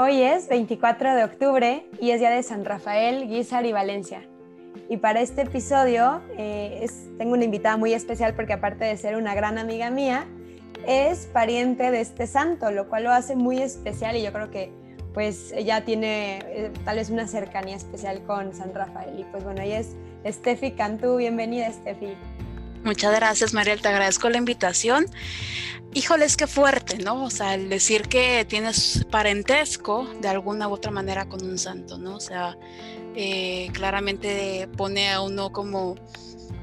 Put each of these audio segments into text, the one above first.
Hoy es 24 de octubre y es día de San Rafael, Guizar y Valencia. Y para este episodio eh, tengo una invitada muy especial porque aparte de ser una gran amiga mía, es pariente de este santo, lo cual lo hace muy especial y yo creo que pues ella tiene eh, tal vez una cercanía especial con San Rafael. Y pues bueno, ella es Steffi Cantú. Bienvenida, Steffi. Muchas gracias, Mariel. Te agradezco la invitación. Híjoles, qué fuerte, ¿no? O sea, el decir que tienes parentesco de alguna u otra manera con un santo, ¿no? O sea, eh, claramente pone a uno como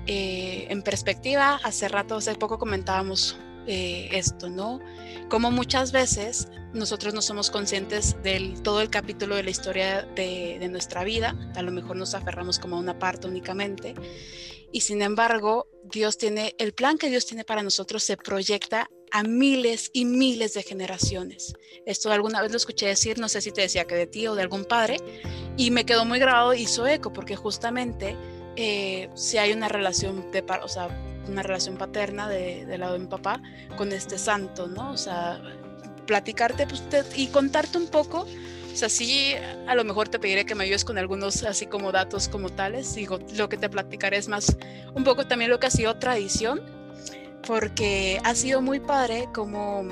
eh, en perspectiva. Hace rato, hace poco comentábamos eh, esto, ¿no? Como muchas veces nosotros no somos conscientes del todo el capítulo de la historia de, de nuestra vida, a lo mejor nos aferramos como a una parte únicamente, y sin embargo, Dios tiene, el plan que Dios tiene para nosotros se proyecta a miles y miles de generaciones. Esto alguna vez lo escuché decir, no sé si te decía que de ti o de algún padre, y me quedó muy grabado, hizo eco, porque justamente eh, si hay una relación de, o sea, una relación paterna de, del lado de mi papá con este santo, ¿no? O sea, platicarte pues, y contarte un poco. O sea, sí, a lo mejor te pediré que me ayudes con algunos así como datos como tales. Digo, lo que te platicaré es más un poco también lo que ha sido tradición, porque ha sido muy padre como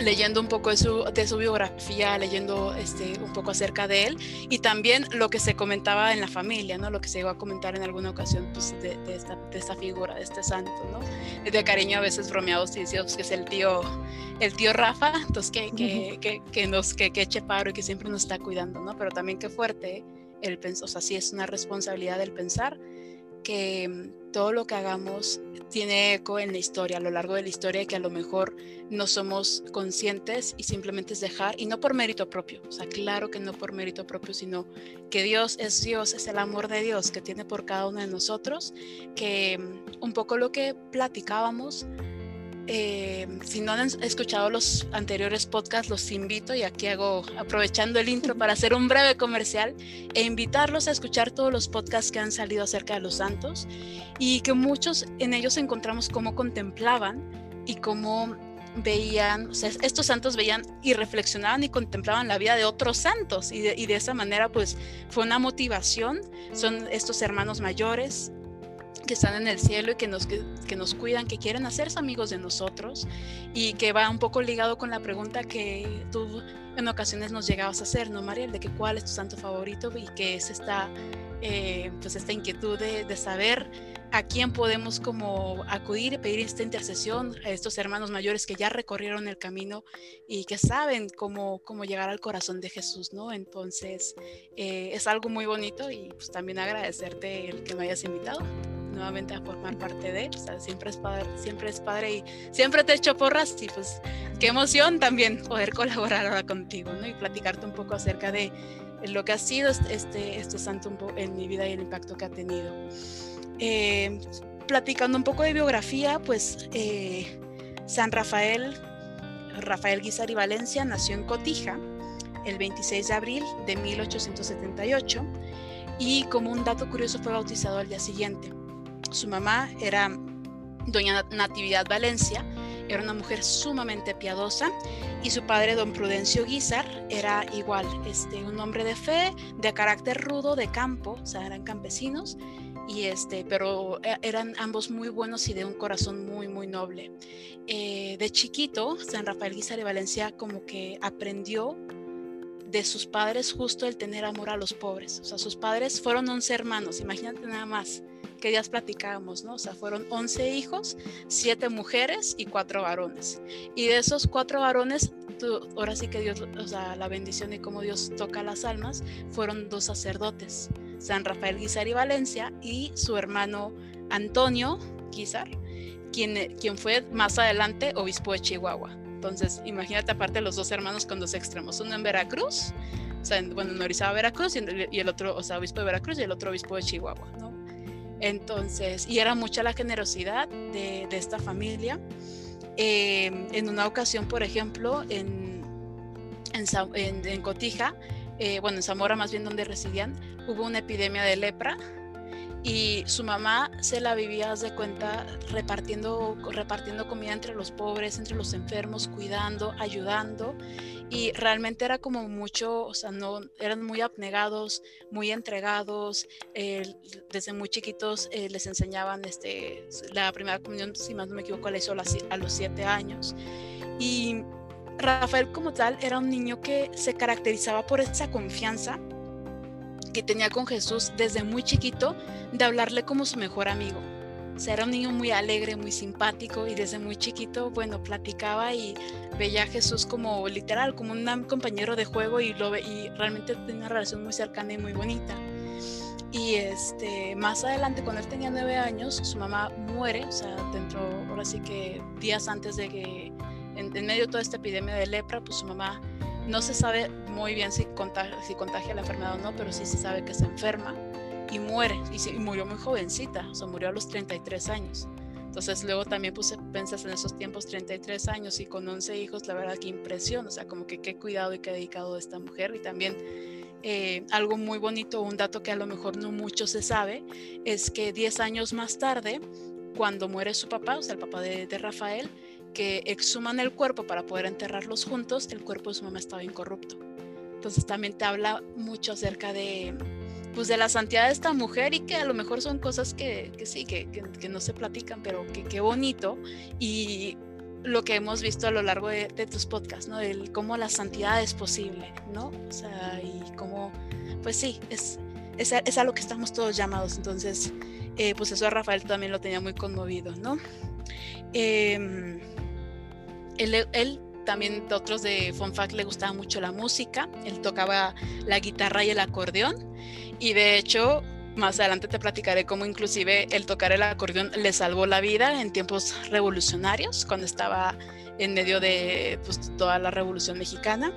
leyendo un poco de su, de su, biografía, leyendo este, un poco acerca de él y también lo que se comentaba en la familia, ¿no? Lo que se llegó a comentar en alguna ocasión pues, de, de, esta, de esta, figura, de este santo, ¿no? De cariño a veces bromeados y decíamos que es el tío, el tío Rafa, entonces que, que, que, que nos, que, eche paro y que siempre nos está cuidando, ¿no? Pero también qué fuerte el pensar, o sea, sí es una responsabilidad del pensar que todo lo que hagamos tiene eco en la historia, a lo largo de la historia, que a lo mejor no somos conscientes y simplemente es dejar, y no por mérito propio, o sea, claro que no por mérito propio, sino que Dios es Dios, es el amor de Dios que tiene por cada uno de nosotros, que mm, un poco lo que platicábamos eh, si no han escuchado los anteriores podcasts, los invito y aquí hago aprovechando el intro para hacer un breve comercial e invitarlos a escuchar todos los podcasts que han salido acerca de los santos y que muchos en ellos encontramos cómo contemplaban y cómo veían, o sea, estos santos veían y reflexionaban y contemplaban la vida de otros santos y de, y de esa manera pues fue una motivación, son estos hermanos mayores que están en el cielo y que nos, que, nos cuidan, que quieren hacerse amigos de nosotros y que va un poco ligado con la pregunta que tú en ocasiones nos llegabas a hacer, ¿no, Mariel? De que cuál es tu santo favorito y que es esta, eh, pues esta inquietud de, de, saber a quién podemos como acudir y pedir esta intercesión a estos hermanos mayores que ya recorrieron el camino y que saben cómo, cómo llegar al corazón de Jesús, ¿no? Entonces, eh, es algo muy bonito y pues también agradecerte el que me hayas invitado nuevamente a formar parte de, sea, siempre es padre, siempre es padre y siempre te echo porras y pues qué emoción también poder colaborar ahora contigo, ¿no? Y platicarte un poco acerca de lo que ha sido este, este santo en mi vida y el impacto que ha tenido. Eh, platicando un poco de biografía, pues eh, San Rafael, Rafael Guizar y Valencia nació en Cotija el 26 de abril de 1878 y como un dato curioso fue bautizado al día siguiente. Su mamá era doña Natividad Valencia, era una mujer sumamente piadosa y su padre, don Prudencio Guizar, era igual, este, un hombre de fe, de carácter rudo, de campo, o sea, eran campesinos, este, pero e, eran ambos muy buenos y de un corazón muy, muy noble. Eh, de chiquito, San Rafael Guizar de Valencia como que aprendió de sus padres justo el tener amor a los pobres. O sea, sus padres fueron 11 hermanos, imagínate nada más que ya platicábamos, ¿no? O sea, fueron 11 hijos, 7 mujeres y 4 varones. Y de esos 4 varones, tú, ahora sí que Dios, o sea, la bendición y cómo Dios toca las almas, fueron dos sacerdotes, San Rafael Guizar y Valencia y su hermano Antonio Guizar, quien, quien fue más adelante obispo de Chihuahua. Entonces, imagínate aparte los dos hermanos con dos extremos, uno en Veracruz, o sea, bueno, en Orizaba, Veracruz, y el otro, o sea, obispo de Veracruz y el otro obispo de Chihuahua, ¿no? Entonces, y era mucha la generosidad de, esta familia. Eh, en una ocasión, por ejemplo, en, en, en Cotija, eh, bueno, en Zamora más bien donde residían, hubo una epidemia de lepra y su mamá se la vivía, de cuenta, repartiendo, repartiendo comida entre los pobres, entre los enfermos, cuidando, ayudando. Y realmente era como mucho, o sea, no, eran muy abnegados, muy entregados. desde muy chiquitos eh, les enseñaban este, la primera comunión, si más no me equivoco, la hizo a los siete años. Y Rafael como tal era un niño que se caracterizaba por esa confianza que tenía con Jesús desde muy chiquito de hablarle como su mejor amigo. O sea, era un niño muy alegre, muy simpático y desde muy chiquito, bueno, platicaba y veía a Jesús como literal, como un compañero de juego y, lo, y realmente tenía una relación muy cercana y muy bonita. Y este, más adelante, cuando él tenía nueve años, su mamá muere, o sea, dentro, ahora sí que días antes de que, en, en medio de toda esta epidemia de lepra, pues su mamá no se sabe muy bien si contagia, si contagia la enfermedad o no, pero sí se sabe que se enferma y muere. Y, murió muy jovencita, o sea, murió a los 33 años. Entonces luego también puse, pensas en esos tiempos, 33 años y con 11 hijos, la verdad que impresión, o sea, como que qué cuidado y qué dedicado de esta mujer. Y también eh, algo muy bonito, un dato que a lo mejor no mucho se sabe, es que 10 años más tarde, cuando muere su papá, o sea, el papá de, de Rafael, que exhuman el cuerpo para poder enterrarlos juntos, el cuerpo de su mamá estaba incorrupto. Entonces también te habla mucho acerca de, pues, de la santidad de esta mujer y que a lo mejor son cosas que, que sí, que, que, no se platican, pero que qué bonito. Y lo que hemos visto a lo largo de, tus podcasts, ¿no? El cómo la santidad es posible, ¿no? O sea, y cómo, pues sí, es, es, es a lo que estamos todos llamados. Entonces, eh, pues eso a Rafael también lo tenía muy conmovido, ¿no? Eh, él, también otros de Fonfac le gustaba mucho la música, él tocaba la guitarra y el acordeón. Y de hecho más adelante te platicaré cómo inclusive el tocar el acordeón le salvó la vida en tiempos revolucionarios cuando estaba en medio de pues, toda la revolución mexicana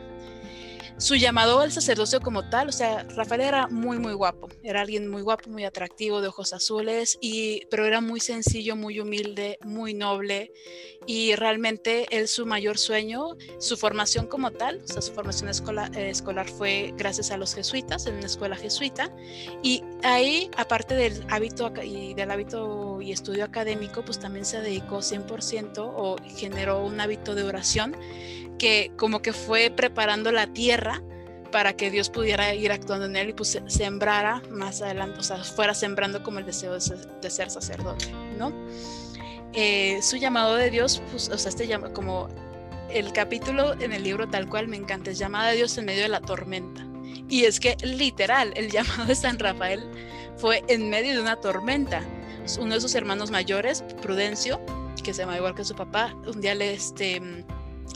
su llamado al sacerdocio como tal, o sea, Rafael era muy, muy guapo, era alguien muy guapo, muy atractivo, de ojos azules, y, pero era muy sencillo, muy humilde, muy noble, y realmente él su mayor sueño, su formación como tal, o sea, su formación escolar, eh, escolar fue gracias a los jesuitas, en una escuela jesuita, y ahí, aparte del hábito y del hábito y estudio académico, pues también se dedicó 100% o generó un hábito de oración que como que fue preparando la tierra para que Dios pudiera ir actuando en él y pues sembrara más adelante, o sea, fuera sembrando como el deseo de ser, sacerdote, ¿no? Eh, su llamado de Dios, pues, o sea, este llama, como el capítulo en el libro tal cual me encanta, es llamada de Dios en medio de la tormenta. Y es que literal, el llamado de San Rafael fue en medio de una tormenta. Uno de sus hermanos mayores, Prudencio, que se llama igual que su papá, un día le, este,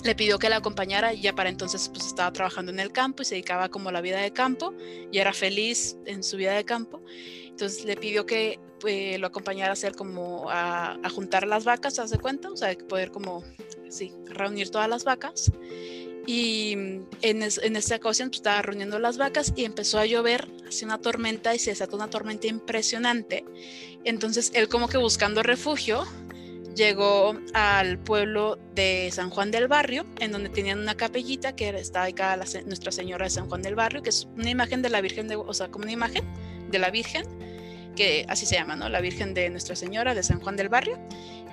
le pidió que la acompañara y ya para entonces pues estaba trabajando en el campo y se dedicaba como a la vida de campo y era feliz en su vida de campo. Entonces le pidió que eh, lo acompañara a hacer como a, juntar las vacas, ¿hace cuenta? O sea, poder como, sí, reunir todas las vacas. Y en, en esta ocasión pues, estaba reuniendo las vacas y empezó a llover, hace una tormenta y se desató una tormenta impresionante. Entonces él como que buscando refugio, llegó al pueblo de San Juan del Barrio, en donde tenían una capellita que está dedicada a Nuestra Señora de San Juan del Barrio, que es una imagen de la Virgen, de, o sea, como una imagen de la Virgen, que así se llama, ¿no? La Virgen de Nuestra Señora de San Juan del Barrio,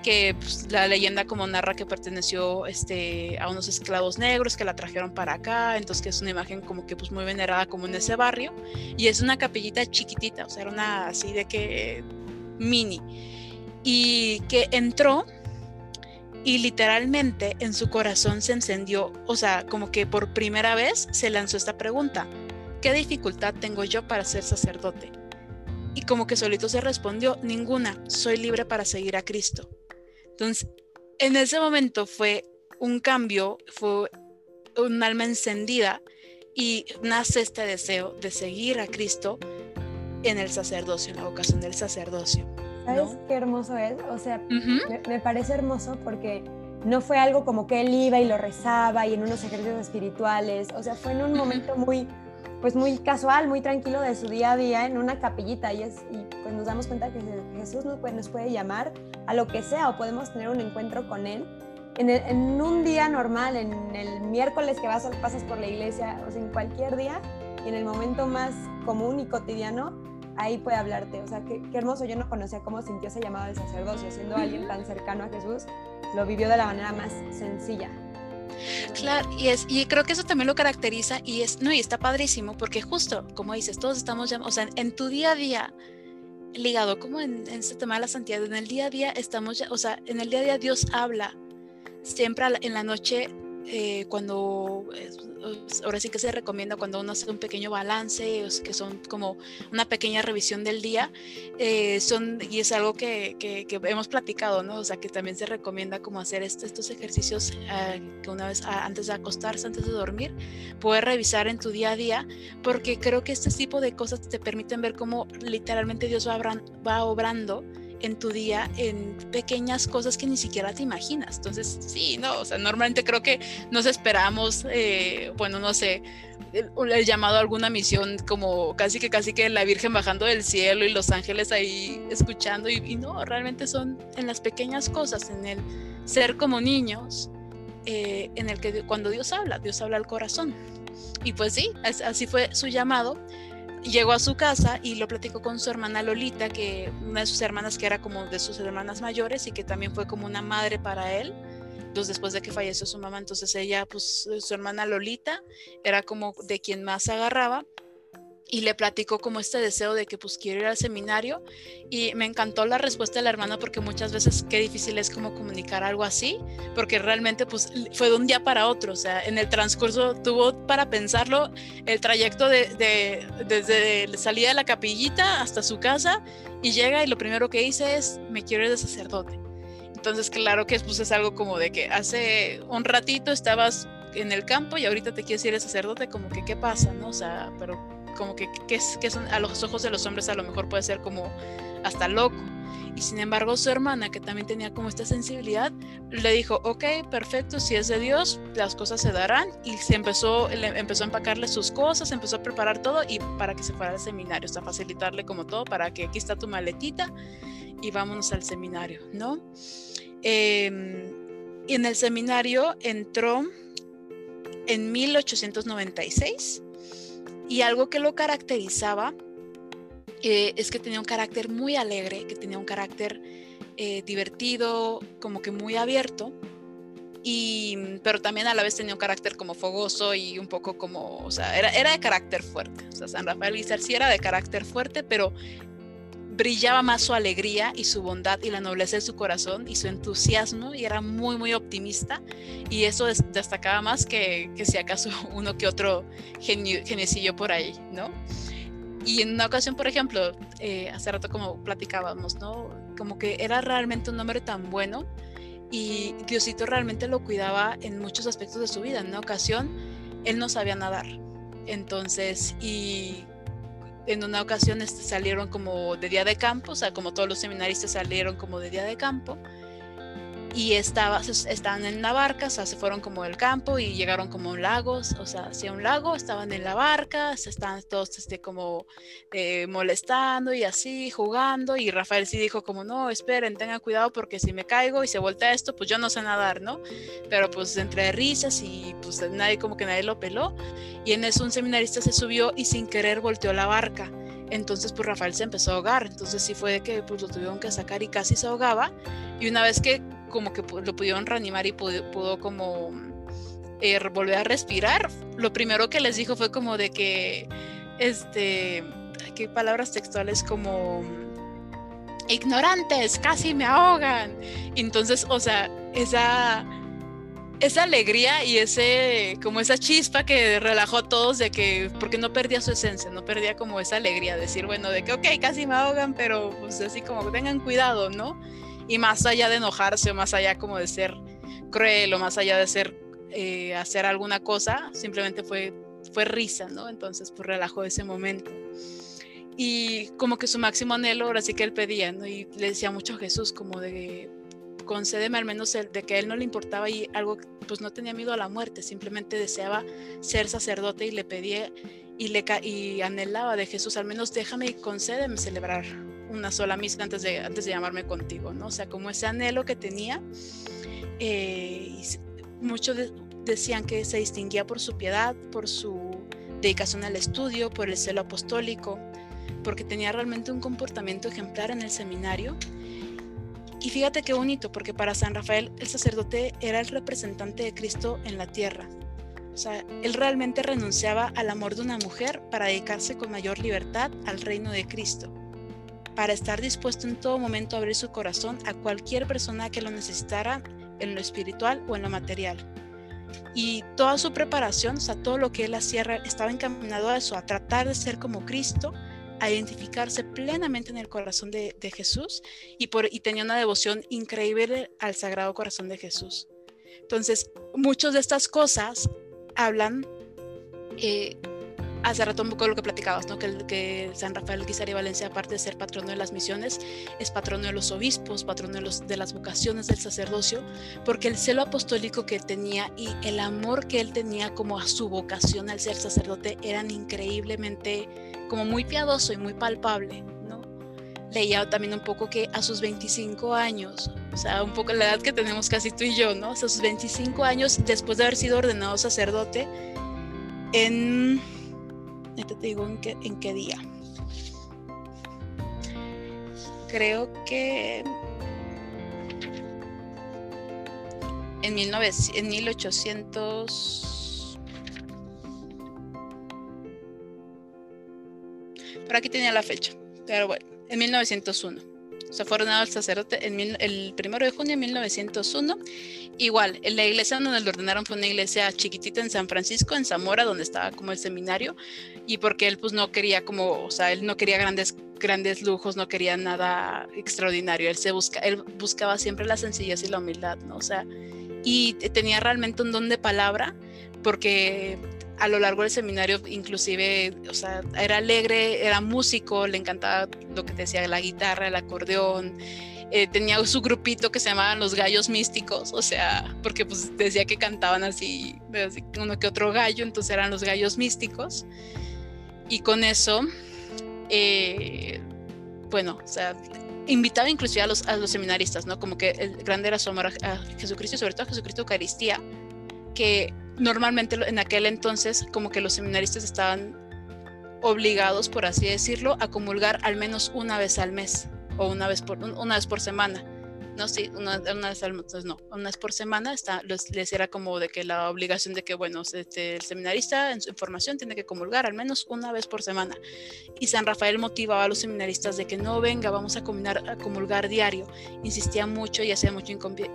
que pues, la leyenda como narra que perteneció este, a unos esclavos negros que la trajeron para acá, entonces que es una imagen como que pues muy venerada como en ese barrio, y es una capellita chiquitita, o sea, era una así de que mini y que entró y literalmente en su corazón se encendió, o sea, como que por primera vez se lanzó esta pregunta, ¿qué dificultad tengo yo para ser sacerdote? Y como que solito se respondió, ninguna, soy libre para seguir a Cristo. Entonces, en ese momento fue un cambio, fue un alma encendida y nace este deseo de seguir a Cristo en el sacerdocio, en la vocación del sacerdocio. ¿Sabes qué hermoso es? O sea, me, parece hermoso porque no fue algo como que él iba y lo rezaba y en unos ejercicios espirituales, o sea, fue en un momento muy, pues muy casual, muy tranquilo de su día a día en una capillita. Y, es, y pues nos damos cuenta que Jesús nos puede, nos puede llamar a lo que sea o podemos tener un encuentro con Él. En, en un día normal, en el miércoles que vas, pasas por la iglesia, o sea, en cualquier día y en el momento más común y cotidiano, ahí puede hablarte. O sea, qué, qué hermoso. Yo no conocía cómo sintió ese llamado del sacerdocio, siendo alguien tan cercano a Jesús, lo vivió de la manera más sencilla. Claro, y, es, y creo que eso también lo caracteriza y es, no, y está padrísimo porque justo, como dices, todos estamos, ya, o sea, en, tu día a día, ligado como en, en, este tema de la santidad, en el día a día estamos, ya, o sea, en el día a día Dios habla, siempre en la noche eh, cuando ahora sí que se recomienda cuando uno hace un pequeño balance, que son como una pequeña revisión del día, eh, son, y es algo que, que, hemos platicado, ¿no? O sea, que también se recomienda como hacer estos ejercicios eh, que una vez antes de acostarse, antes de dormir, poder revisar en tu día a día, porque creo que este tipo de cosas te permiten ver cómo literalmente Dios va, va obrando en tu día en pequeñas cosas que ni siquiera te imaginas. Entonces, sí, no, o sea, normalmente creo que nos esperamos, eh, bueno, no sé, el, llamado a alguna misión como casi que casi que la Virgen bajando del cielo y los ángeles ahí escuchando y, no, realmente son en las pequeñas cosas, en el ser como niños, eh, en el que cuando Dios habla, Dios habla al corazón. Y pues sí, así fue su llamado llegó a su casa y lo platicó con su hermana Lolita, que una de sus hermanas que era como de sus hermanas mayores y que también fue como una madre para él. Entonces, después de que falleció su mamá, entonces ella, pues su hermana Lolita, era como de quien más agarraba y le platicó como este deseo de que pues quiere ir al seminario y me encantó la respuesta de la hermana porque muchas veces qué difícil es como comunicar algo así porque realmente pues fue de un día para otro o sea en el transcurso tuvo para pensarlo el trayecto de, de desde la salida de la capillita hasta su casa y llega y lo primero que dice es me quiero ir de sacerdote entonces claro que pues es algo como de que hace un ratito estabas en el campo y ahorita te quieres ir de sacerdote como que qué pasa no o sea pero como que, que, que son, a los ojos de los hombres a lo mejor puede ser como hasta loco. Y sin embargo su hermana, que también tenía como esta sensibilidad, le dijo, ok, perfecto, si es de Dios, las cosas se darán. Y se empezó, empezó a empacarle sus cosas, empezó a preparar todo y para que se fuera al seminario, o sea, facilitarle como todo, para que aquí está tu maletita y vámonos al seminario, ¿no? Em, y en el seminario entró en 1896 y algo que lo caracterizaba eh, es que tenía un carácter muy alegre, que tenía un carácter eh, divertido, como que muy abierto, y, pero también a la vez tenía un carácter como fogoso y un poco como, o sea, era, era de carácter fuerte. O sea, San Rafael Guizar sí era de carácter fuerte, pero brillaba más su alegría y su bondad y la nobleza de su corazón y su entusiasmo y era muy muy optimista y eso destacaba más que, que si acaso uno que otro geniecillo por ahí, ¿no? Y en una ocasión, por ejemplo, eh, hace rato como platicábamos, ¿no? Como que era realmente un hombre tan bueno y Diosito realmente lo cuidaba en muchos aspectos de su vida. En una ocasión, él no sabía nadar. Entonces, y en una ocasión este, salieron como de día de campo, o sea, como todos los seminaristas salieron como de día de campo, y estaba, estaban en la barca, o sea, se fueron como del campo y llegaron como a un lago, o sea, hacia un lago, estaban en la barca, se estaban todos este, como eh, molestando y así, jugando, y Rafael sí dijo como, no, esperen, tengan cuidado porque si me caigo y se voltea esto, pues yo no sé nadar, ¿no? Pero pues entre risas y pues nadie, como que nadie lo peló, y en eso un seminarista se subió y sin querer volteó la barca. Entonces, pues Rafael se empezó a ahogar. Entonces sí fue de que pues lo tuvieron que sacar y casi se ahogaba. Y una vez que como que lo pudieron reanimar y pudo, como eh, volver a respirar. Lo primero que les dijo fue como de que, este, qué palabras textuales como ignorantes, casi me ahogan. Entonces, o sea, esa esa alegría y ese como esa chispa que relajó a todos de que porque no perdía su esencia, no perdía como esa alegría, decir, bueno, de que ok, casi me ahogan, pero pues así como tengan cuidado, ¿no? Y más allá de enojarse o más allá como de ser cruel o más allá de ser eh, hacer alguna cosa, simplemente fue, fue risa, ¿no? Entonces pues relajó ese momento. Y como que su máximo anhelo, ahora sí que él pedía, ¿no? Y le decía mucho a Jesús como de, concédeme al menos el, de que a él no le importaba y algo, pues no tenía miedo a la muerte, simplemente deseaba ser sacerdote y le pedía y, le, y anhelaba de Jesús, al menos déjame y concédeme celebrar una sola misa antes de, antes de llamarme contigo, ¿no? O sea, como ese anhelo que tenía, eh, muchos decían que se distinguía por su piedad, por su dedicación al estudio, por el celo apostólico, porque tenía realmente un comportamiento ejemplar en el seminario. Y fíjate qué bonito, porque para San Rafael el sacerdote era el representante de Cristo en la tierra. O sea, él realmente renunciaba al amor de una mujer para dedicarse con mayor libertad al reino de Cristo, para estar dispuesto en todo momento a abrir su corazón a cualquier persona que lo necesitara en lo espiritual o en lo material. Y toda su preparación, o sea, todo lo que él hacía estaba encaminado a eso, a tratar de ser como Cristo, a identificarse plenamente en el corazón de, Jesús y, por, y tenía una devoción increíble al Sagrado Corazón de Jesús. Entonces, muchas de estas cosas hablan eh, hace rato un poco lo que platicabas, ¿no? que, que San Rafael Guisari Valencia, aparte de ser patrono de las misiones, es patrono de los obispos, patrono de, los, de las vocaciones del sacerdocio, porque el celo apostólico que tenía y el amor que él tenía como a su vocación al ser sacerdote eran increíblemente, como muy piadoso y muy palpable. ¿no? Leía también un poco que a sus 25 años, o sea, un poco la edad que tenemos casi tú y yo, ¿no? a sus 25 años, después de haber sido ordenado sacerdote, en te digo en qué, en qué día. Creo que en, 19, en 1800... Por aquí tenía la fecha, pero bueno, en 1901 se fue ordenado el sacerdote en el primero de junio de 1901. Igual, en la iglesia donde lo ordenaron fue una iglesia chiquitita en San Francisco, en Zamora, donde estaba como el seminario, y porque él pues no quería como, o sea, él no quería grandes grandes lujos, no quería nada extraordinario, él se busca, él buscaba siempre la sencillez y la humildad, ¿no? O sea, y tenía realmente un don de palabra porque a lo largo del seminario inclusive, o sea, era alegre, era músico, le encantaba lo que decía, la guitarra, el acordeón, eh, tenía su grupito que se llamaban los gallos místicos, o sea, porque pues decía que cantaban así, uno que otro gallo, entonces eran los gallos místicos. Y con eso, eh, bueno, o sea, invitaba inclusive a los, seminaristas, ¿no? Como que el grande era su amor a, a Jesucristo sobre todo a Jesucristo Eucaristía, que normalmente en aquel entonces como que los seminaristas estaban obligados, por así decirlo, a comulgar al menos una vez al mes o una vez por, una vez por semana. No, sí, una, vez al mes, no, una vez por semana está, les, era como de que la obligación de que, bueno, este, el seminarista en su información tiene que comulgar al menos una vez por semana. Y San Rafael motivaba a los seminaristas de que no venga, vamos a, combinar, a comulgar diario. Insistía mucho y hacía mucho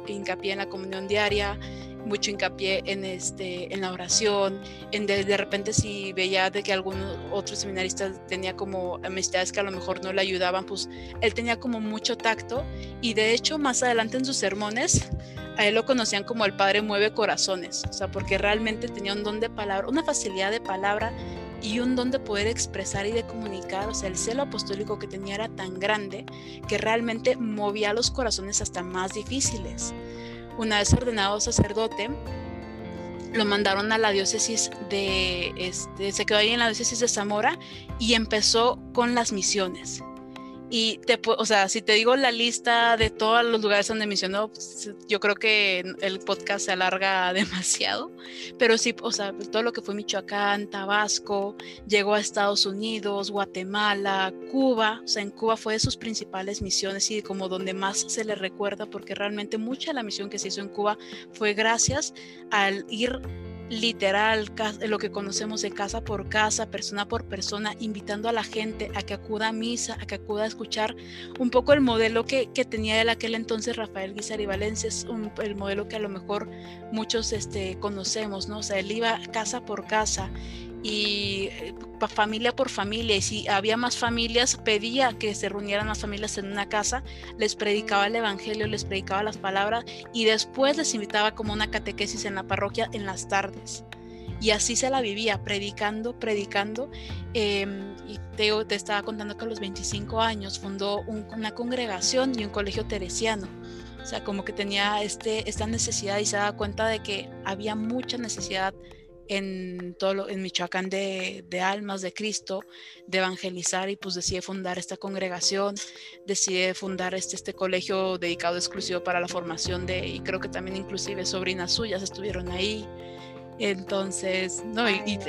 hincapié en la comunión diaria, mucho hincapié en, este, en la oración, en de, repente si veía de que algún otro seminarista tenía como amistades que a lo mejor no le ayudaban, pues él tenía como mucho tacto y de hecho más adelante en sus sermones a él lo conocían como el Padre mueve corazones, o sea, porque realmente tenía un don de palabra, una facilidad de palabra y un don de poder expresar y de comunicar, o sea, el celo apostólico que tenía era tan grande que realmente movía los corazones hasta más difíciles una vez ordenado sacerdote, lo mandaron a la diócesis de, este, se quedó ahí en la diócesis de Zamora y empezó con las misiones. Y te, o sea, si te digo la lista de todos los lugares donde misionó, pues, yo creo que el podcast se alarga demasiado. Pero sí, o sea, todo lo que fue Michoacán, Tabasco, llegó a Estados Unidos, Guatemala, Cuba. O sea, en Cuba fue de sus principales misiones y como donde más se le recuerda, porque realmente mucha de la misión que se hizo en Cuba fue gracias al ir literal, lo que conocemos de casa por casa, persona por persona, invitando a la gente a que acuda a misa, a que acuda a escuchar un poco el modelo que, tenía en aquel entonces Rafael Guizar y Valencia, es el modelo que a lo mejor muchos este, conocemos, ¿no? O sea, él iba casa por casa y eh, familia por familia y si había más familias pedía que se reunieran las familias en una casa les predicaba el evangelio les predicaba las palabras y después les invitaba como una catequesis en la parroquia en las tardes. Y así se la vivía predicando predicando em, y te, te, estaba contando que a los 25 años fundó una congregación y un colegio teresiano. O sea como que tenía este, esta necesidad y se daba cuenta de que había mucha necesidad en, todo en Michoacán de, almas de Cristo, de evangelizar y pues decide fundar esta congregación, decide fundar este, este colegio dedicado exclusivo para la formación de, y creo que también inclusive sobrinas suyas estuvieron ahí. Entonces, no, y,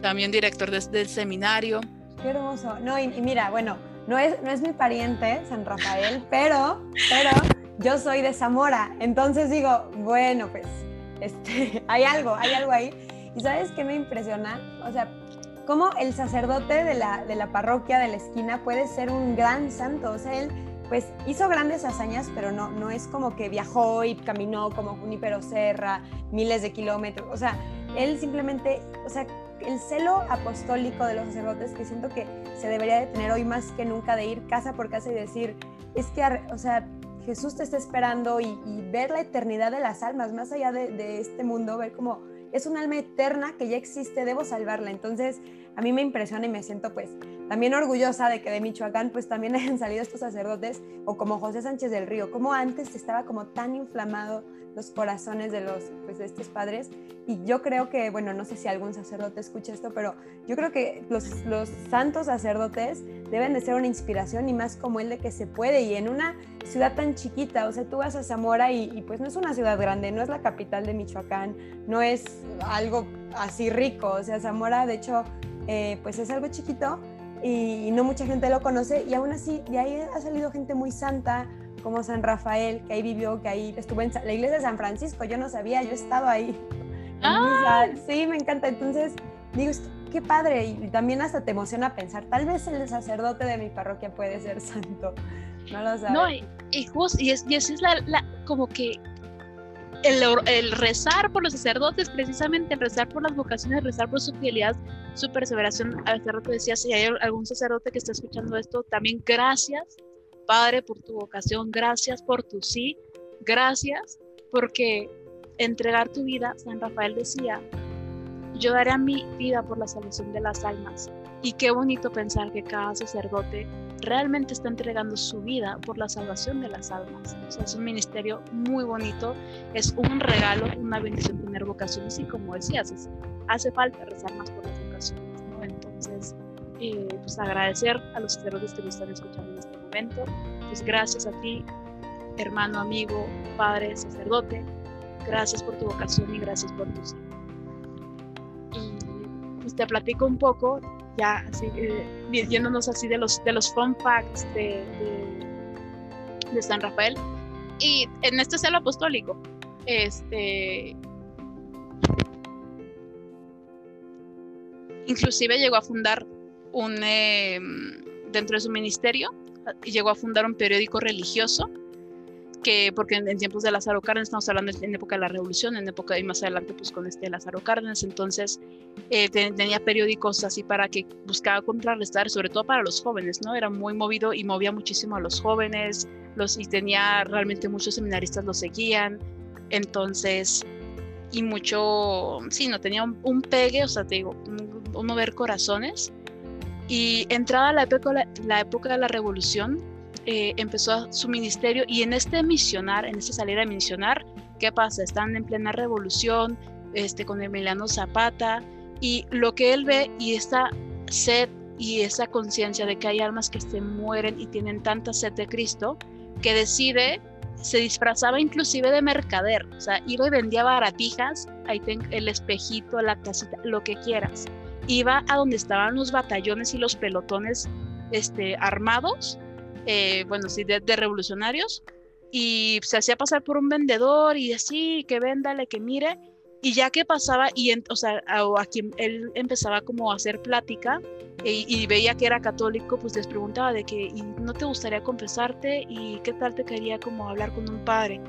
también director del seminario. qué hermoso. No, y, mira, bueno, no es, no es mi pariente, San Rafael, pero, pero yo soy de Zamora. Entonces digo, bueno, pues, este, hay algo, hay algo ahí. ¿Y sabes qué me impresiona? O sea, cómo el sacerdote de la, de la parroquia de la esquina puede ser un gran santo. O sea, él pues hizo grandes hazañas, pero no, no es como que viajó y caminó como Junípero Serra miles de kilómetros. O sea, él simplemente, o sea, el celo apostólico de los sacerdotes que siento que se debería de tener hoy más que nunca de ir casa por casa y decir, es que, o sea, Jesús te está esperando y, ver la eternidad de las almas, más allá de, de este mundo, ver como es un alma eterna que ya existe, debo salvarla. Entonces, a mí me impresiona y me siento pues también orgullosa de que de Michoacán pues también hayan salido estos sacerdotes o como José Sánchez del Río, como antes estaba como tan inflamado los corazones de los pues de estos padres. Y yo creo que bueno no sé si algún sacerdote escucha esto pero yo creo que los, los santos sacerdotes deben de ser una inspiración y más como el de que se puede. Y en una ciudad tan chiquita o sea tú vas a Zamora y, pues no es una ciudad grande no es la capital de Michoacán no es algo así rico. O sea Zamora de hecho eh, pues es algo chiquito y no mucha gente lo conoce. Y aún así de ahí ha salido gente muy santa como San Rafael, que ahí vivió, que ahí estuvo en la iglesia de San Francisco, yo no sabía, yo he estado ahí. Ah. Sí, me encanta. Entonces, digo, qué padre y también hasta te emociona pensar, tal vez el sacerdote de mi parroquia puede ser santo. No lo sabes. No, y, y, y, es, y esa es la, la, como que el, rezar por los sacerdotes, precisamente el rezar por las vocaciones, rezar por su fidelidad, su perseveración. Al rato decía, si hay algún sacerdote que está escuchando esto, también gracias, Padre, por tu vocación, gracias por tu sí, gracias porque entregar tu vida, San Rafael decía, yo daré mi vida por la salvación de las almas. Y qué bonito pensar que cada sacerdote realmente está entregando su vida por la salvación de las almas. O sea, es un ministerio muy bonito, es un regalo, una bendición tener vocaciones y como decías, hace falta rezar más por las vocaciones, ¿no? Entonces, eh, pues agradecer a los sacerdotes que nos están escuchando en este pues gracias a ti, hermano, amigo, padre, sacerdote, gracias por tu vocación y gracias por tu ser. Y pues te platico un poco ya así, eh, así de los, de los fun facts de, de, San Rafael. Y en este celo apostólico, este, inclusive llegó a fundar un, em, dentro de su ministerio, llegó a fundar un periódico religioso que porque en, tiempos de Lázaro Cárdenas, estamos hablando en época de la Revolución, en época y más adelante pues con este Lázaro Cárdenas, entonces eh, tenía periódicos así para que buscaba contrarrestar, sobre todo para los jóvenes, ¿no? Era muy movido y movía muchísimo a los jóvenes, los, y tenía realmente muchos seminaristas lo seguían, entonces, y mucho, sí, no tenía un, pegue, o sea, te digo, un, mover corazones, y entrada la época, la época de la Revolución, eh, empezó su ministerio y en este misionar, en esta salida de misionar, ¿qué pasa? Están en plena revolución este, con Emiliano Zapata y lo que él ve y esta sed y esa conciencia de que hay almas que se mueren y tienen tanta sed de Cristo, que decide, se disfrazaba inclusive de mercader, o sea, iba y vendía baratijas, ahí ten el espejito, la casita, lo que quieras. Iba a donde estaban los batallones y los pelotones este, armados eh, bueno, sí, de, revolucionarios, y se hacía pasar por un vendedor y así, que véndale, que mire, y ya que pasaba, y o sea, a, quien él empezaba como a hacer plática e, y veía que era católico, pues les preguntaba de que, ¿y no te gustaría confesarte? ¿Y qué tal te quería como hablar con un padre?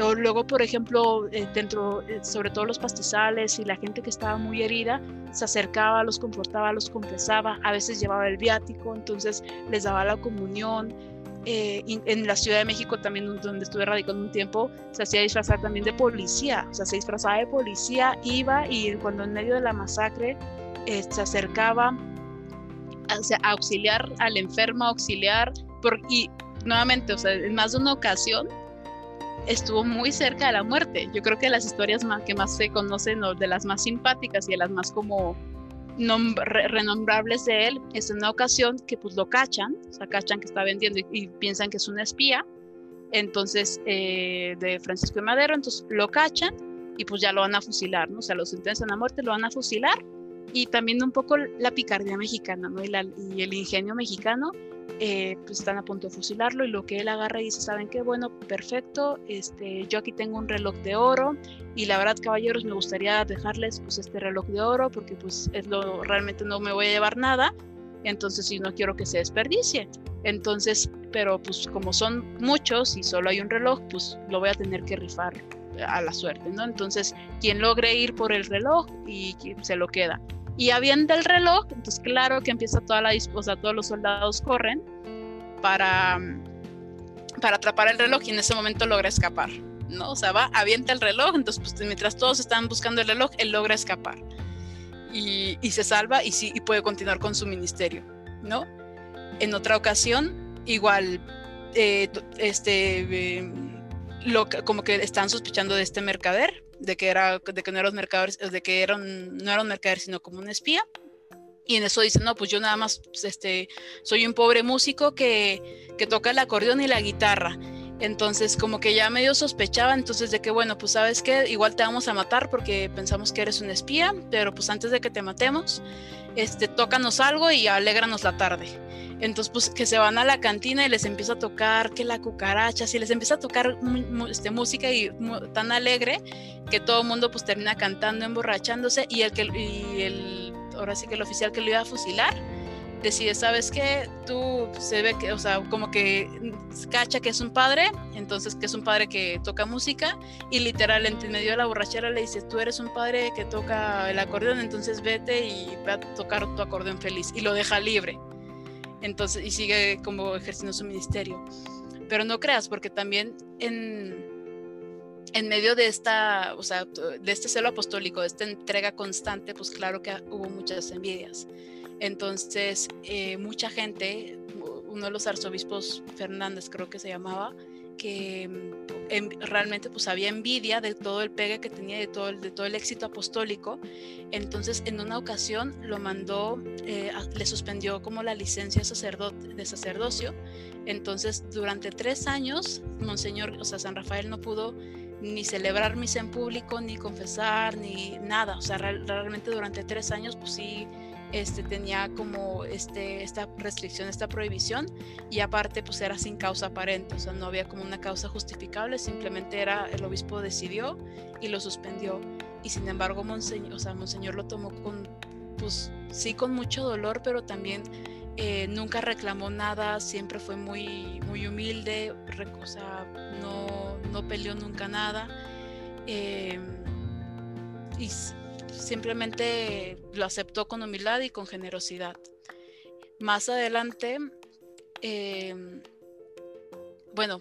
O luego, por ejemplo, eh, dentro, eh, sobre todo los pastizales y la gente que estaba muy herida, se acercaba, los confortaba, los confesaba, a veces llevaba el viático, entonces les daba la comunión. Eh, en la Ciudad de México también, donde estuve radicando un tiempo, se hacía disfrazar también de policía, o sea, se disfrazaba de policía, iba y cuando en medio de la masacre se acercaba a, auxiliar al enfermo, auxiliar, por, y nuevamente, o sea, en más de una ocasión, estuvo muy cerca de la muerte. Yo creo que las historias más, que más se conocen, de las más simpáticas y de las más como renombrables de él, es en una ocasión que pues lo cachan, o sea, cachan que está vendiendo y, piensan que es un espía, entonces eh, de Francisco de Madero, entonces lo cachan y pues ya lo van a fusilar, ¿no? O sea, lo sentencian a muerte, lo van a fusilar y también un poco la picardía mexicana, ¿no? Y, y el ingenio mexicano, eh, pues están a punto de fusilarlo y lo que él agarra y dice, ¿saben qué? Bueno, perfecto, este, yo aquí tengo un reloj de oro y la verdad, caballeros, me gustaría dejarles pues este reloj de oro porque pues es lo, realmente no me voy a llevar nada, entonces si no quiero que se desperdicie. Entonces, pero pues como son muchos y solo hay un reloj, pues lo voy a tener que rifar a la suerte, ¿no? Entonces, quien logre ir por el reloj y se lo queda y avienta el reloj, entonces claro que empieza toda la dispuesta, todos los soldados corren para, para atrapar el reloj y en ese momento logra escapar, ¿no? O sea, va, avienta el reloj, entonces pues, mientras todos están buscando el reloj, él logra escapar y, y se salva y sí, y puede continuar con su ministerio, ¿no? En otra ocasión, igual, eh, este, eh, lo, como que están sospechando de este mercader, de que era de que no eran mercaderes, de que eran, no era un mercader, sino como un espía. Y en eso dicen, no, pues yo nada más este, soy un pobre músico que, que toca el acordeón y la guitarra. Entonces, como que ya medio sospechaba, entonces de que, bueno, pues sabes que igual te vamos a matar porque pensamos que eres un espía, pero pues antes de que te matemos, este, tócanos algo y alégranos la tarde. Entonces, pues que se van a la cantina y les empieza a tocar que la cucaracha, si les empieza a tocar este, música y tan alegre que todo el mundo pues termina cantando, emborrachándose y el que, y el, ahora sí que el oficial que lo iba a fusilar decide, ¿sabes qué? Tú se ve que, o sea, como que cacha que es un padre, entonces que es un padre que toca música y literal en medio de la borrachera le dice, tú eres un padre que toca el acordeón, entonces vete y ve a tocar tu acordeón feliz y lo deja libre entonces, y sigue como ejerciendo su ministerio. Pero no creas, porque también en, en medio de esta, o sea, de este celo apostólico, de esta entrega constante, pues claro que hubo muchas envidias. Entonces, eh, mucha gente, uno de los arzobispos Fernández creo que se llamaba, que mm, realmente pues había envidia de todo el pegue que tenía, de todo el, de todo el éxito apostólico. Entonces en una ocasión lo mandó, eh, le suspendió como la licencia de sacerdocio. Entonces durante tres años, Monseñor, o sea, San Rafael no pudo ni celebrar misa en público, ni confesar, ni nada. O sea, realmente durante tres años pues sí este, tenía como este, esta restricción, esta prohibición y aparte pues era sin causa aparente, o sea, no había como una causa justificable, simplemente era el obispo decidió y lo suspendió y sin embargo Monseñor, o sea, Monseñor lo tomó con, pues sí con mucho dolor, pero también eh, nunca reclamó nada, siempre fue muy, muy humilde, o sea, no, no peleó nunca nada. Eh, y simplemente lo aceptó con humildad y con generosidad. Más adelante, em, bueno,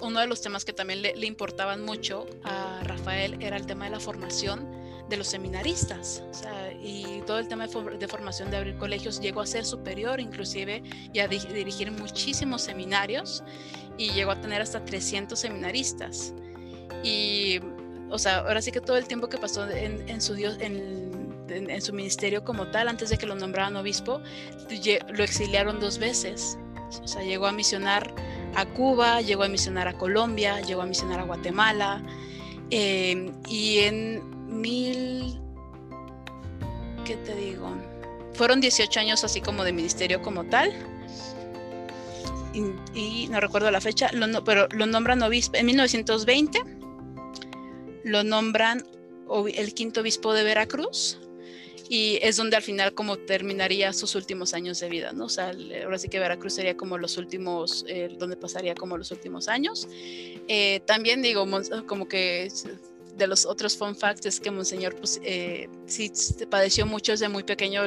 uno de los temas que también le, importaban mucho a Rafael era el tema de la formación de los seminaristas. y todo el tema de, formación de abrir colegios llegó a ser superior, inclusive, y a dirigir muchísimos seminarios, y llegó a tener hasta 300 seminaristas. Y o sea, ahora sí que todo el tiempo que pasó en, su Dios, en, su ministerio como tal, antes de que lo nombraran obispo, lo exiliaron dos veces. O sea, llegó a misionar a Cuba, llegó a misionar a Colombia, llegó a misionar a Guatemala. Em, y en mil, ¿qué te digo? Fueron 18 años así como de ministerio como tal. Y, no recuerdo la fecha, pero lo nombran obispo en 1920 lo nombran el quinto obispo de Veracruz y es donde al final como terminaría sus últimos años de vida, ¿no? O sea, ahora sí que Veracruz sería como los últimos, eh, donde pasaría como los últimos años. Eh, también digo, como que de los otros fun facts es que Monseñor, pues, eh, sí padeció mucho desde muy pequeño,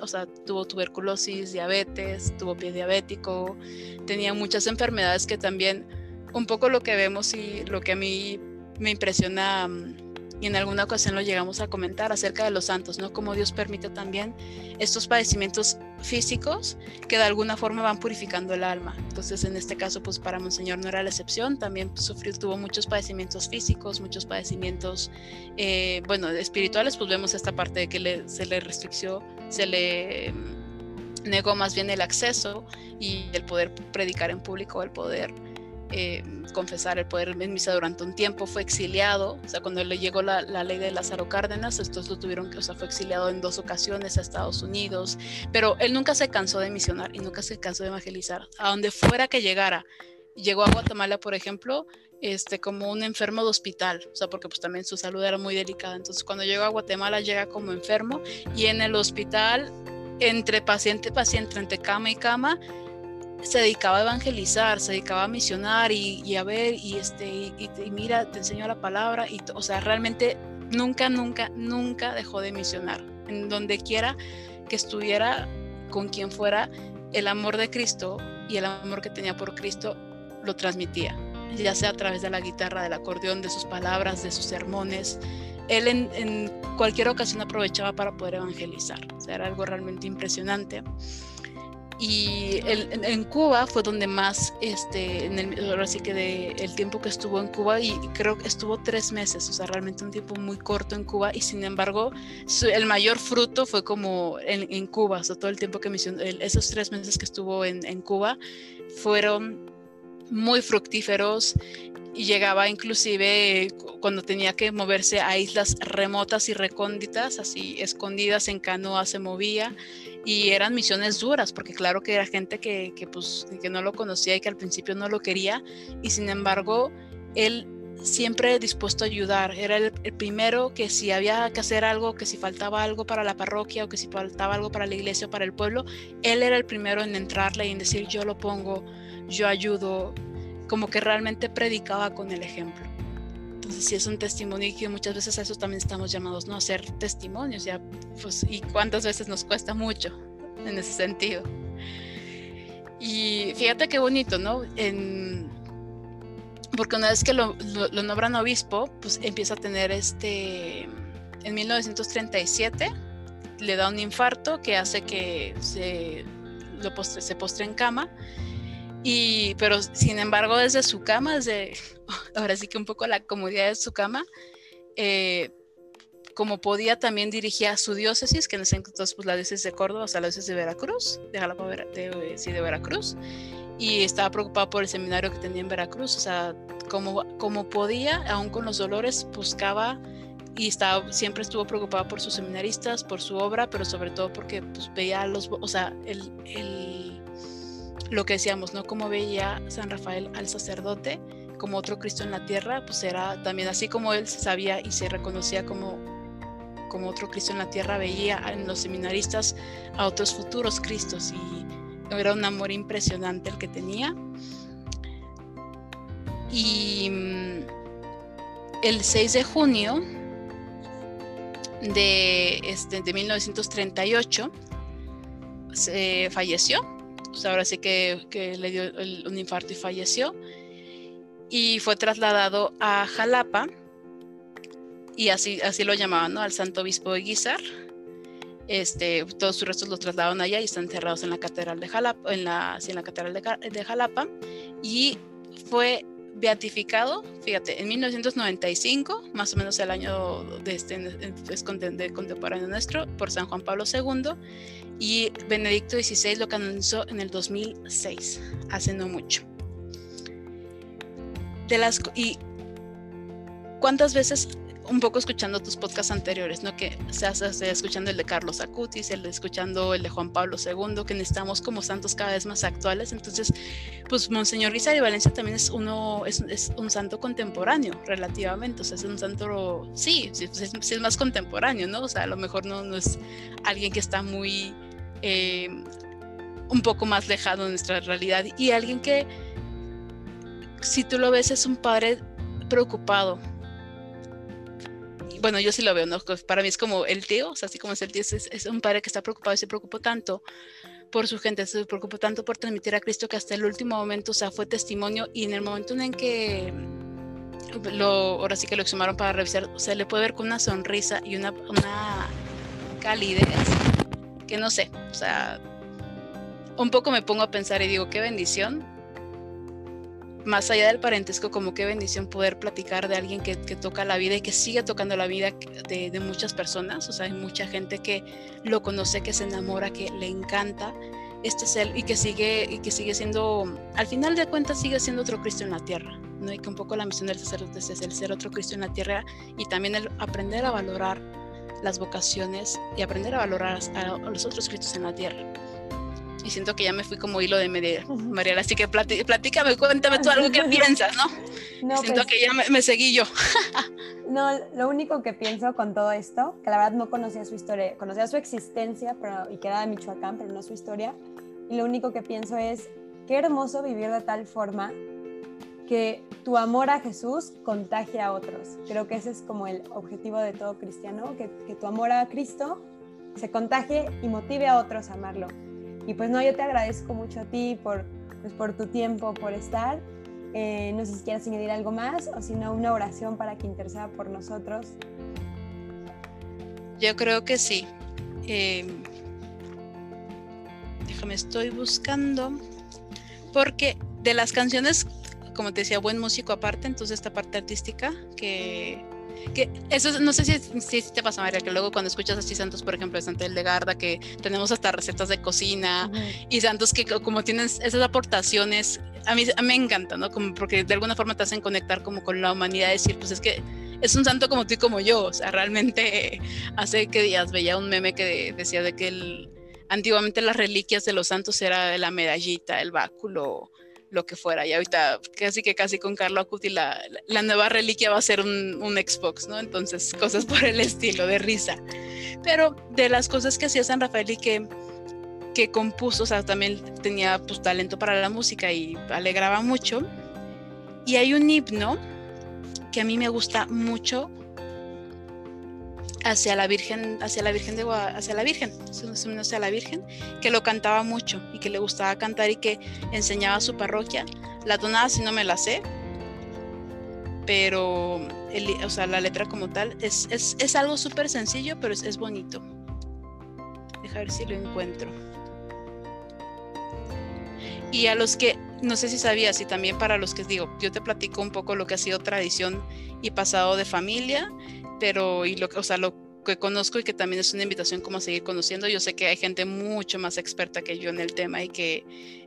o sea, tuvo tuberculosis, diabetes, tuvo pie diabético, tenía muchas enfermedades que también, un poco lo que vemos y lo que a mí me impresiona mm, y en alguna ocasión lo llegamos a comentar acerca de los santos, ¿no? Cómo Dios permite también estos padecimientos físicos que de alguna forma van purificando el alma. Entonces, en este caso, pues para Monseñor no era la excepción, también sufrió, tuvo muchos padecimientos físicos, muchos padecimientos, eh, bueno, espirituales, pues vemos esta parte de que se le restricció, se le mm, negó más bien el acceso y el poder predicar en público, el poder eh, confesar el poder en misa durante un tiempo, fue exiliado, o sea, cuando le llegó la, ley de Lázaro Cárdenas, estos lo tuvieron o sea, fue exiliado en dos ocasiones a Estados Unidos, pero él nunca se cansó de misionar y nunca se cansó de evangelizar, a donde fuera que llegara. Llegó a Guatemala, por ejemplo, este, como un enfermo de hospital, o sea, porque pues también su salud era muy delicada. Entonces, cuando llegó a Guatemala, llega como enfermo y en el hospital, entre paciente y paciente, entre cama y cama, se dedicaba a evangelizar, se dedicaba a misionar y, a ver, y, este, y, mira, te enseño la palabra, y, o sea, realmente nunca, nunca, nunca dejó de misionar. En donde quiera que estuviera, con quien fuera, el amor de Cristo y el amor que tenía por Cristo lo transmitía, ya sea a través de la guitarra, del acordeón, de sus palabras, de sus sermones. Él en, en cualquier ocasión aprovechaba para poder evangelizar. O sea, era algo realmente impresionante y en, Cuba fue donde más, este, en el, ahora sí que de el tiempo que estuvo en Cuba y creo que estuvo tres meses, o sea, realmente un tiempo muy corto en Cuba y sin embargo el mayor fruto fue como en, Cuba, o sea, todo el tiempo que misión, esos tres meses que estuvo en, en Cuba fueron muy fructíferos y llegaba inclusive cuando tenía que moverse a islas remotas y recónditas, así escondidas en canoa se movía y eran misiones duras, porque claro que era gente que, que, pues, que no lo conocía y que al principio no lo quería, y sin embargo, él siempre dispuesto a ayudar, era el, primero que si había que hacer algo, que si faltaba algo para la parroquia o que si faltaba algo para la iglesia o para el pueblo, él era el primero en entrarle y en decir yo lo pongo, yo ayudo, como que realmente predicaba con el ejemplo. Entonces sí es un testimonio y que muchas veces a eso también estamos llamados, ¿no? A ser testimonios, ya, pues, y cuántas veces nos cuesta mucho en ese sentido. Y fíjate qué bonito, ¿no? En, porque una vez que lo, nombran obispo, pues empieza a tener este, en 1937, le da un infarto que hace que se, lo postre, se postre en cama y, pero sin embargo, desde su cama, desde ahora sí que un poco la comodidad de su cama, eh, como podía, también dirigía a su diócesis, que en ese entonces pues, la diócesis de Córdoba, o sea, la diócesis de Veracruz, de Jalapa, de, sí, de Veracruz, y estaba preocupado por el seminario que tenía en Veracruz, o sea, como, como podía, aún con los dolores, buscaba y estaba, siempre estuvo preocupado por sus seminaristas, por su obra, pero sobre todo porque pues, veía los, o sea, el, el lo que decíamos, ¿no? Como veía San Rafael al sacerdote como otro Cristo en la tierra, pues era también así como él se sabía y se reconocía como, como otro Cristo en la tierra, veía en los seminaristas a otros futuros Cristos y era un amor impresionante el que tenía. Y mm, el 6 de junio de, este, de 1938 se falleció pues ahora sí que, le dio un infarto y falleció. Y fue trasladado a Jalapa, y así, así lo llamaban, ¿no? Al Santo Obispo de Guizar. Este, todos sus restos los trasladaron allá y están enterrados en la Catedral de Jalapa, en la, en la Catedral de, Jalapa. Y fue beatificado, fíjate, en 1995, más o menos el año de este, es contemporáneo nuestro, por San Juan Pablo II, y Benedicto XVI lo canonizó en el 2006, hace no mucho. De las, y cuántas veces, un poco escuchando tus podcasts anteriores, ¿no? Que estás escuchando el de Carlos Acutis, el de escuchando el de Juan Pablo II, que necesitamos como santos cada vez más actuales. Entonces, pues Monseñor Guizar de Valencia también es uno, es, un santo contemporáneo relativamente, o sea, es un santo, sí, sí, es, más contemporáneo, ¿no? O sea, a lo mejor no, no es alguien que está muy eh, un poco más lejano de nuestra realidad y alguien que, si tú lo ves, es un padre preocupado. Bueno, yo sí lo veo, ¿no? Pues para mí es como el tío, o sea, así como es el tío, es, un padre que está preocupado y se preocupó tanto por su gente, se preocupó tanto por transmitir a Cristo que hasta el último momento, o sea, fue testimonio y en el momento en que lo, ahora sí que lo exhumaron para revisar, o sea, le puede ver con una sonrisa y una, una calidez que no sé, o sea, un poco me pongo a pensar y digo, qué bendición, más allá del parentesco, como qué bendición poder platicar de alguien que, toca la vida y que sigue tocando la vida de, muchas personas, o sea, hay mucha gente que lo conoce, que se enamora, que le encanta este es él y que sigue y que sigue siendo al final de cuentas sigue siendo otro Cristo en la tierra no y que un poco la misión del sacerdote es el ser otro Cristo en la tierra y también el aprender a valorar las vocaciones y aprender a valorar a los otros Cristos en la tierra y siento que ya me fui como hilo de media, Mariela, así que platícame, cuéntame tú algo que piensas, ¿no? siento pues que ya me, seguí yo. no, lo único que pienso con todo esto, que la verdad no conocía su historia, conocía su existencia pero, y que era de Michoacán, pero no su historia, y lo único que pienso es, qué hermoso vivir de tal forma que tu amor a Jesús contagie a otros. Creo que ese es como el objetivo de todo cristiano, que, que tu amor a Cristo se contagie y motive a otros a amarlo. Y pues no, yo te agradezco mucho a ti por, pues, por tu tiempo, por estar. Eh, no sé si quieres añadir algo más o si no, una oración para que interceda por nosotros. Yo creo que sí. Eh, déjame, estoy buscando. Porque de las canciones, como te decía, buen músico aparte, entonces esta parte artística que que eso no sé si, si, te pasa, María, que luego cuando escuchas así santos, por ejemplo, de Santa Garda que tenemos hasta recetas de cocina y santos que como tienen esas aportaciones, a mí, a mí me encanta, ¿no? Como porque de alguna forma te hacen conectar como con la humanidad, decir, pues es que es un santo como tú y como yo, o sea, realmente hace que días veía un meme que decía de que el, antiguamente las reliquias de los santos era la medallita, el báculo, lo que fuera. Y ahorita casi que casi con Carlo Acuti la, la, nueva reliquia va a ser un, un, Xbox, ¿no? Entonces cosas por el estilo, de risa. Pero de las cosas que hacía San Rafael y que, que compuso, o sea, también tenía pues talento para la música y alegraba mucho. Y hay un himno que a mí me gusta mucho hacia la Virgen, hacia la Virgen de hacia la Virgen, hacia la Virgen, que lo cantaba mucho y que le gustaba cantar y que enseñaba a su parroquia. La tonada si no me la sé, pero o sea, la letra como tal es, es, es algo súper sencillo, pero es, es bonito. Deja ver si lo encuentro. Y a los que, no sé si sabías, y también para los que digo, yo te platico un poco lo que ha sido tradición y pasado de familia pero y lo, o sea, lo que conozco y que también es una invitación como a seguir conociendo. Yo sé que hay gente mucho más experta que yo en el tema y que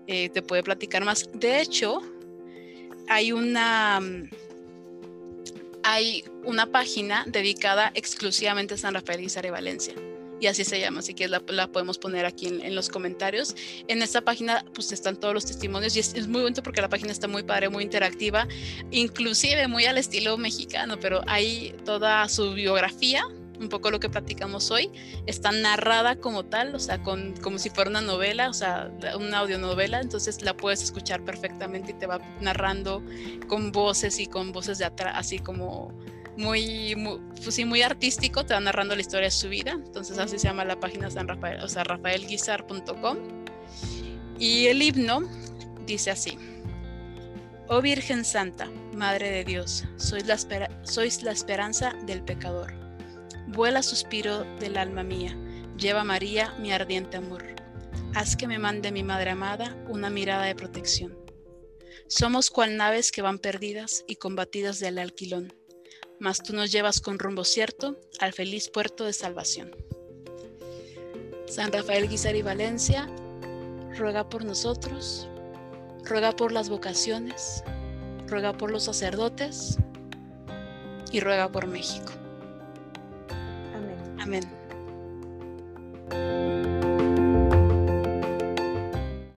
eh, te puede platicar más. De hecho, hay una, hay una página dedicada exclusivamente a San Rafael y Valencia y así se llama, así que la, podemos poner aquí en, los comentarios. En esta página pues están todos los testimonios y es, muy bonito porque la página está muy padre, muy interactiva, inclusive muy al estilo mexicano, pero hay toda su biografía, un poco lo que platicamos hoy, está narrada como tal, o sea, con, como si fuera una novela, o sea, una audionovela, entonces la puedes escuchar perfectamente y te va narrando con voces y con voces de atrás, así como muy, muy, pues sí, muy artístico, te va narrando la historia de su vida. Entonces así se llama la página San Rafael, o sea, rafaelguizar.com. Y el himno dice así. Oh Virgen Santa, Madre de Dios, sois la, sois la esperanza del pecador. Vuela suspiro del alma mía, lleva María mi ardiente amor. Haz que me mande mi Madre amada una mirada de protección. Somos cual naves que van perdidas y combatidas del alquilón mas tú nos llevas con rumbo cierto al feliz puerto de salvación. San Rafael Guizar y Valencia, ruega por nosotros, ruega por las vocaciones, ruega por los sacerdotes y ruega por México. Amén. Amén.